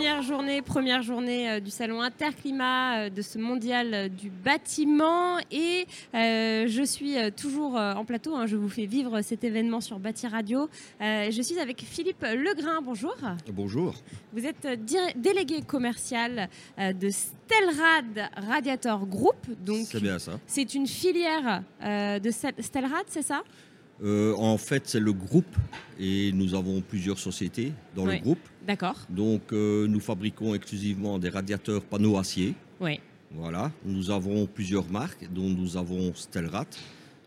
Première journée, première journée euh, du salon Interclimat euh, de ce mondial euh, du bâtiment et je suis toujours en plateau. Hein, je vous fais vivre cet événement sur Bâti Radio. je suis avec Philippe Legrain. Bonjour. Bonjour. Vous êtes délégué commercial de Stelrad Radiator Group. Donc c'est bien ça. C'est une filière de Stelrad, c'est ça? Euh, en fait, c'est le groupe et nous avons plusieurs sociétés dans le groupe. D'accord. Donc, euh, nous fabriquons exclusivement des radiateurs panneaux acier. Oui. Voilà. Nous avons plusieurs marques, dont nous avons Stelrad,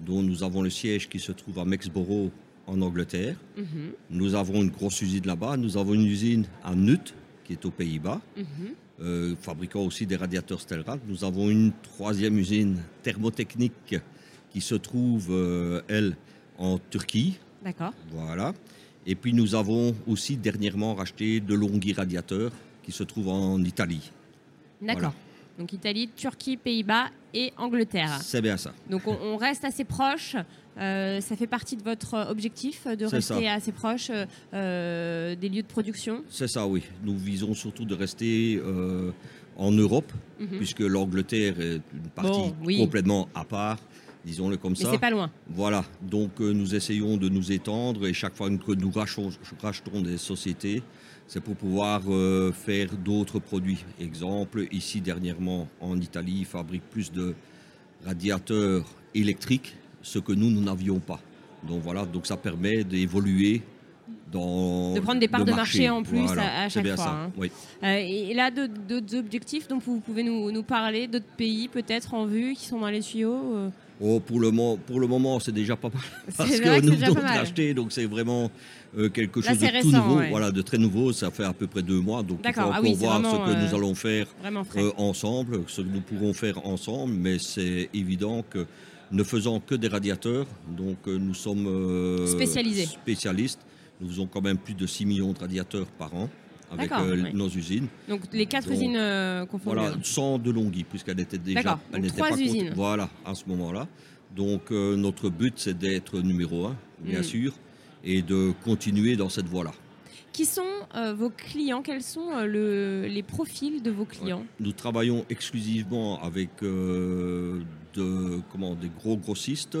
dont nous avons le siège qui se trouve à Mexborough en Angleterre. Mhm. Nous avons une grosse usine là-bas. Nous avons une usine à Nut, qui est aux Pays-Bas, mhm. euh, fabriquant aussi des radiateurs Stelrad. Nous avons une troisième usine thermotechnique qui se trouve, elle, en Turquie. D'accord. Voilà. Et puis nous avons aussi dernièrement racheté de Longhi Radiateurs qui se trouve en Italie. D'accord. Donc Italie, Turquie, Pays-Bas et Angleterre. C'est bien ça. Donc on, reste assez proche. Euh, ça fait partie de votre objectif de rester assez proche euh, des lieux de production? C'est ça, oui. Nous visons surtout de rester euh, en Europe, mhm. puisque l'Angleterre est une partie complètement à part disons-le comme ça. C'est pas loin. Voilà, donc euh, nous essayons de nous étendre et chaque fois que nous rachetons, rachetons des sociétés, c'est pour pouvoir euh, faire d'autres produits. Exemple, ici dernièrement en Italie, ils fabriquent plus de radiateurs électriques, ce que nous, nous n'avions pas. Donc voilà, donc ça permet d'évoluer dans de prendre des parts de marché, en plus à, chaque fois. Hein. Oui. Euh, et là, d'autres objectifs dont vous pouvez nous, nous parler, d'autres pays peut-être en vue qui sont dans les tuyaux Oh, pour, le pour le moment, c'est déjà pas mal. Parce que, nous venons de donc c'est vraiment euh, quelque chose de tout nouveau, voilà, de très nouveau. Ça fait à peu près deux mois, donc il faut ah voir ce que nous euh, allons faire euh, ensemble, ce que nous pourrons faire ensemble. Mais c'est évident que ne faisant que des radiateurs, donc nous sommes spécialisés, spécialistes. Nous faisons quand même plus de 6 millions de radiateurs par an avec euh, nos usines. Donc les quatre usines euh, confondues. Voilà, sans de Longhi, puisqu'elle était déjà. Elle trois pas usines. voilà, à ce moment-là. Donc euh, notre but, c'est d'être numéro un, bien mm. sûr, et de continuer dans cette voie-là. Qui sont vos clients? Quels sont les profils de vos clients? Nous travaillons exclusivement avec de, comment, des gros grossistes,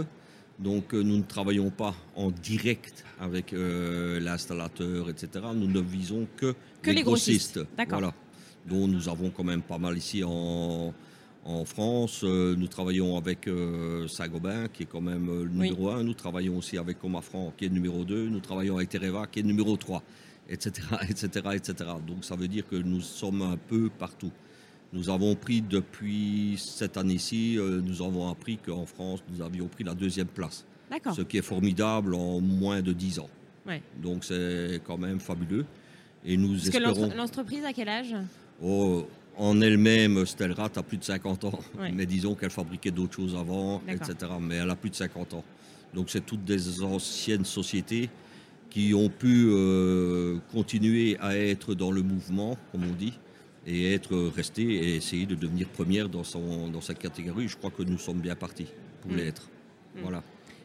donc euh, nous ne travaillons pas en direct avec euh, l'installateur, etc. Nous ne visons que, les, grossistes. Voilà. Dont nous avons quand même pas mal ici en, France. Euh, nous travaillons avec Saint-Gobain, qui est quand même le numéro 1. Nous travaillons aussi avec Comafran, qui est le numéro 2. Nous travaillons avec Tereva, qui est le numéro 3, etc., etc., etc. Donc ça veut dire que nous sommes un peu partout. Nous avons pris depuis cette année-ci, euh, nous avons appris qu'en France, nous avions pris la deuxième place. Ce qui est formidable en moins de 10 ans. Donc c'est quand même fabuleux. Et nous Parce espérons... que l'entreprise a quel âge? Oh, En elle-même, Stelrat a plus de 50 ans. Mais disons qu'elle fabriquait d'autres choses avant, etc. Mais elle a plus de 50 ans. Donc c'est toutes des anciennes sociétés qui ont pu euh, continuer à être dans le mouvement, comme on dit, et être resté et essayer de devenir première dans, son, dans sa catégorie. Je crois que nous sommes bien partis pour mm. l'être. Mm. Voilà.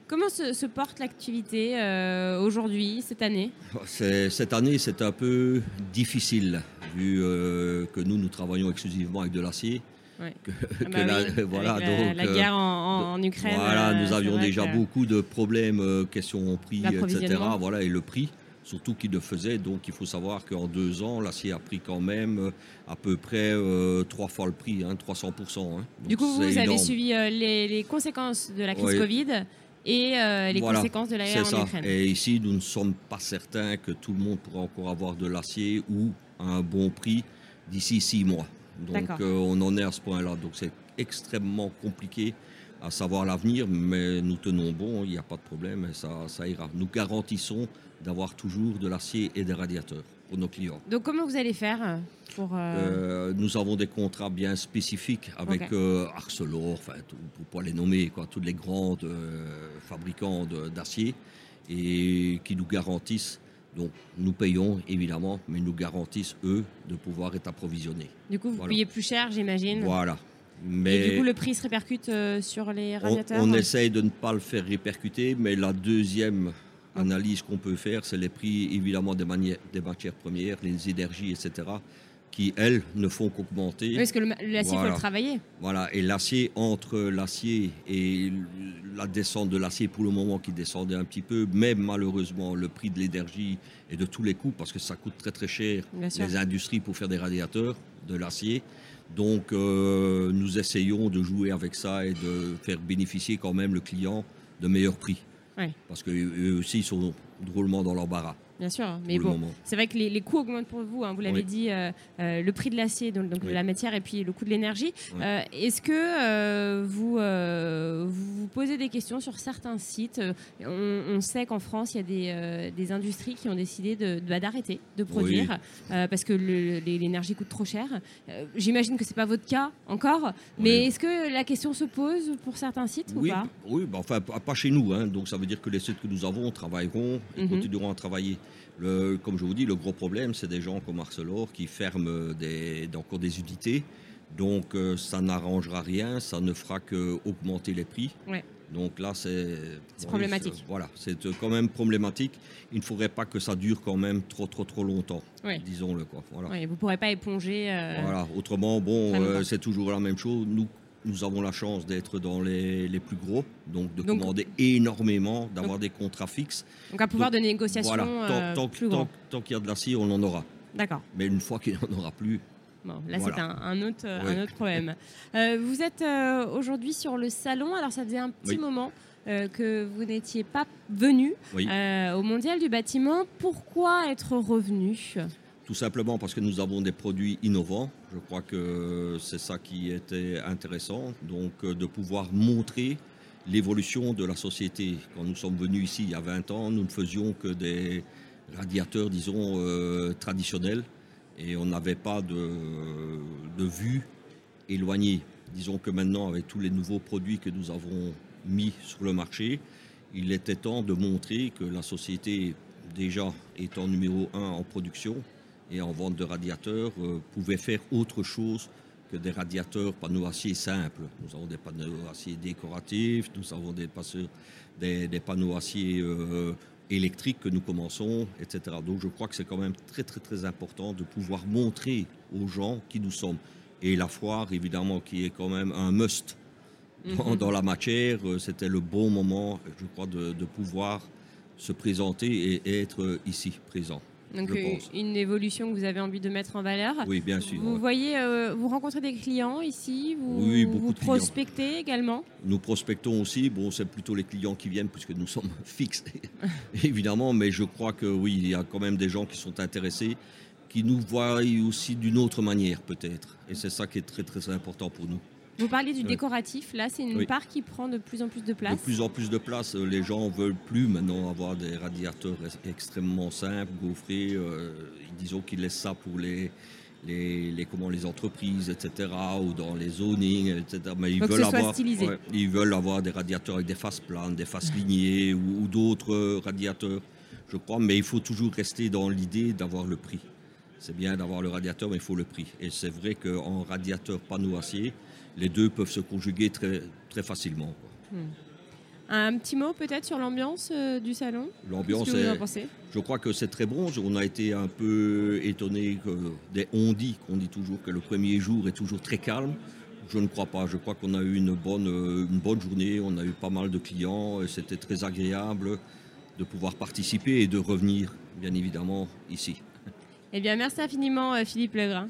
Comment se, porte l'activité euh, aujourd'hui, cette année? Cette année, c'est un peu difficile, vu euh, que nous, nous travaillons exclusivement avec de l'acier. voilà, donc, la, guerre en, en Ukraine. Voilà, nous euh, avions déjà beaucoup de problèmes, question prix, etc. Voilà, et le prix surtout qu'il le faisait. Donc il faut savoir qu'en deux ans, l'acier a pris quand même euh, à peu près euh, trois fois le prix, 300%. Hein. hein. du coup, vous, avez suivi euh, les, conséquences de la crise Covid et les conséquences de la guerre en Ukraine. Et ici, nous ne sommes pas certains que tout le monde pourra encore avoir de l'acier ou à un bon prix d'ici six mois. Donc on en est à ce point-là. Donc c'est extrêmement compliqué à savoir l'avenir, mais nous tenons bon, il n'y a pas de problème, ça, ça ira. Nous garantissons d'avoir toujours de l'acier et des radiateurs pour nos clients. Donc comment vous allez faire pour... Euh, euh, nous avons des contrats bien spécifiques avec euh, Arcelor, enfin, pour ne pas les nommer, quoi, tous les grands fabricants d'acier, et qui nous garantissent Donc nous payons évidemment, mais nous garantissent eux de pouvoir être approvisionnés. Du coup, vous payez plus cher, j'imagine. Voilà. Mais Et du coup, le prix se répercute euh, sur les radiateurs On, essaye de ne pas le faire répercuter, mais la deuxième analyse qu'on peut faire, c'est les prix évidemment des, des matières premières, les énergies, etc qui, elles, ne font qu'augmenter. Oui, parce que l'acier, il faut le travailler. Voilà, et l'acier, entre l'acier et la descente de l'acier, pour le moment, qui descendait un petit peu, même malheureusement, le prix de l'énergie et de tous les coûts, parce que ça coûte très très cher, les industries, pour faire des radiateurs, de l'acier. Donc, euh, nous essayons de jouer avec ça et de faire bénéficier quand même le client de meilleurs prix. Parce qu'eux aussi, ils sont drôlement dans l'embarras. Bien sûr, mais bon, c'est vrai que les, coûts augmentent pour vous. Hein, vous l'avez dit, euh, euh, le prix de l'acier, donc, la matière, et puis le coût de l'énergie. Euh, est-ce que vous, vous, posez des questions sur certains sites on, sait qu'en France, il y a des, industries qui ont décidé bah, d'arrêter de, produire parce que l'énergie coûte trop cher. J'imagine que c'est pas votre cas encore, mais est-ce que la question se pose pour certains sites ou pas? Oui, bah, enfin pas chez nous. Hein, donc ça veut dire que les sites que nous avons travailleront et mhm. continueront à travailler comme je vous dis, le gros problème, c'est des gens comme Arcelor qui ferment des, encore des unités. Donc euh, ça n'arrangera rien, ça ne fera qu'augmenter les prix. Donc là, c'est problématique. Voilà, c'est quand même problématique. Il ne faudrait pas que ça dure quand même trop, trop, trop longtemps, disons-le. Quoi. Voilà. vous ne pourrez pas éponger. Euh, voilà, autrement, bon, euh, c'est toujours la même chose. Nous, nous avons la chance d'être dans les, les, plus gros, donc de commander énormément, d'avoir des contrats fixes. Donc un pouvoir de négociation voilà, tant, euh, tant, qu'il y a de l'acier, on en aura. D'accord. Mais une fois qu'il n'y en aura plus, Bon, là, c'est un, autre, un autre problème. Euh, vous êtes euh, aujourd'hui sur le salon. Alors, ça faisait un petit moment que vous n'étiez pas venu au Mondial du bâtiment. Pourquoi être revenu? Tout simplement parce que nous avons des produits innovants. Je crois que c'est ça qui était intéressant. Donc euh, de pouvoir montrer l'évolution de la société. Quand nous sommes venus ici il y a 20 ans, nous ne faisions que des radiateurs, disons, euh, traditionnels. Et on n'avait pas de, de vue éloignée. Disons que maintenant, avec tous les nouveaux produits que nous avons mis sur le marché, il était temps de montrer que la société, déjà étant numéro un en production, et en vente de radiateurs euh, pouvaient faire autre chose que des radiateurs panneaux acier simples. Nous avons des panneaux acier décoratifs, nous avons des, des, des panneaux acier euh, électriques que nous commençons, etc. Donc je crois que c'est quand même très très très important de pouvoir montrer aux gens qui nous sommes. Et la foire, évidemment, qui est quand même un must dans, mhm. la matière, euh, c'était le bon moment, je crois, de, de pouvoir se présenter et être ici présent. Donc euh, une évolution que vous avez envie de mettre en valeur. Oui, bien sûr. Vous voyez, euh, vous rencontrez des clients ici, vous, oui, beaucoup vous prospectez également. Nous prospectons aussi. Bon, c'est plutôt les clients qui viennent puisque nous sommes fixes, évidemment. Mais je crois que oui, il y a quand même des gens qui sont intéressés, qui nous voient aussi d'une autre manière peut-être. Et c'est ça qui est très très important pour nous. Vous parlez du décoratif, là, c'est une part qui prend de plus en plus de place. De plus en plus de place. Euh, les gens ne veulent plus maintenant avoir des radiateurs extrêmement simples, gaufrés. Euh, disons qu'ils laissent ça pour les, les, comment, les entreprises, etc., ou dans les zonings, etc. Mais ils veulent, avoir, ils veulent avoir des radiateurs avec des faces planes, des faces lignées ou, ou d'autres radiateurs, je crois. Mais il faut toujours rester dans l'idée d'avoir le prix. C'est bien d'avoir le radiateur, mais il faut le prix. Et c'est vrai qu'en radiateur panneau acier, les deux peuvent se conjuguer très, très facilement. Hmm. Un petit mot peut-être sur l'ambiance euh, du salon? L'ambiance, je crois que c'est très bon. On a été un peu étonné que on dit qu'on dit toujours que le premier jour est toujours très calme. Je ne crois pas. Je crois qu'on a eu une bonne, une bonne journée. On a eu pas mal de clients. C'était très agréable de pouvoir participer et de revenir, bien évidemment, ici. Eh bien, merci infiniment, euh, Philippe Legrin.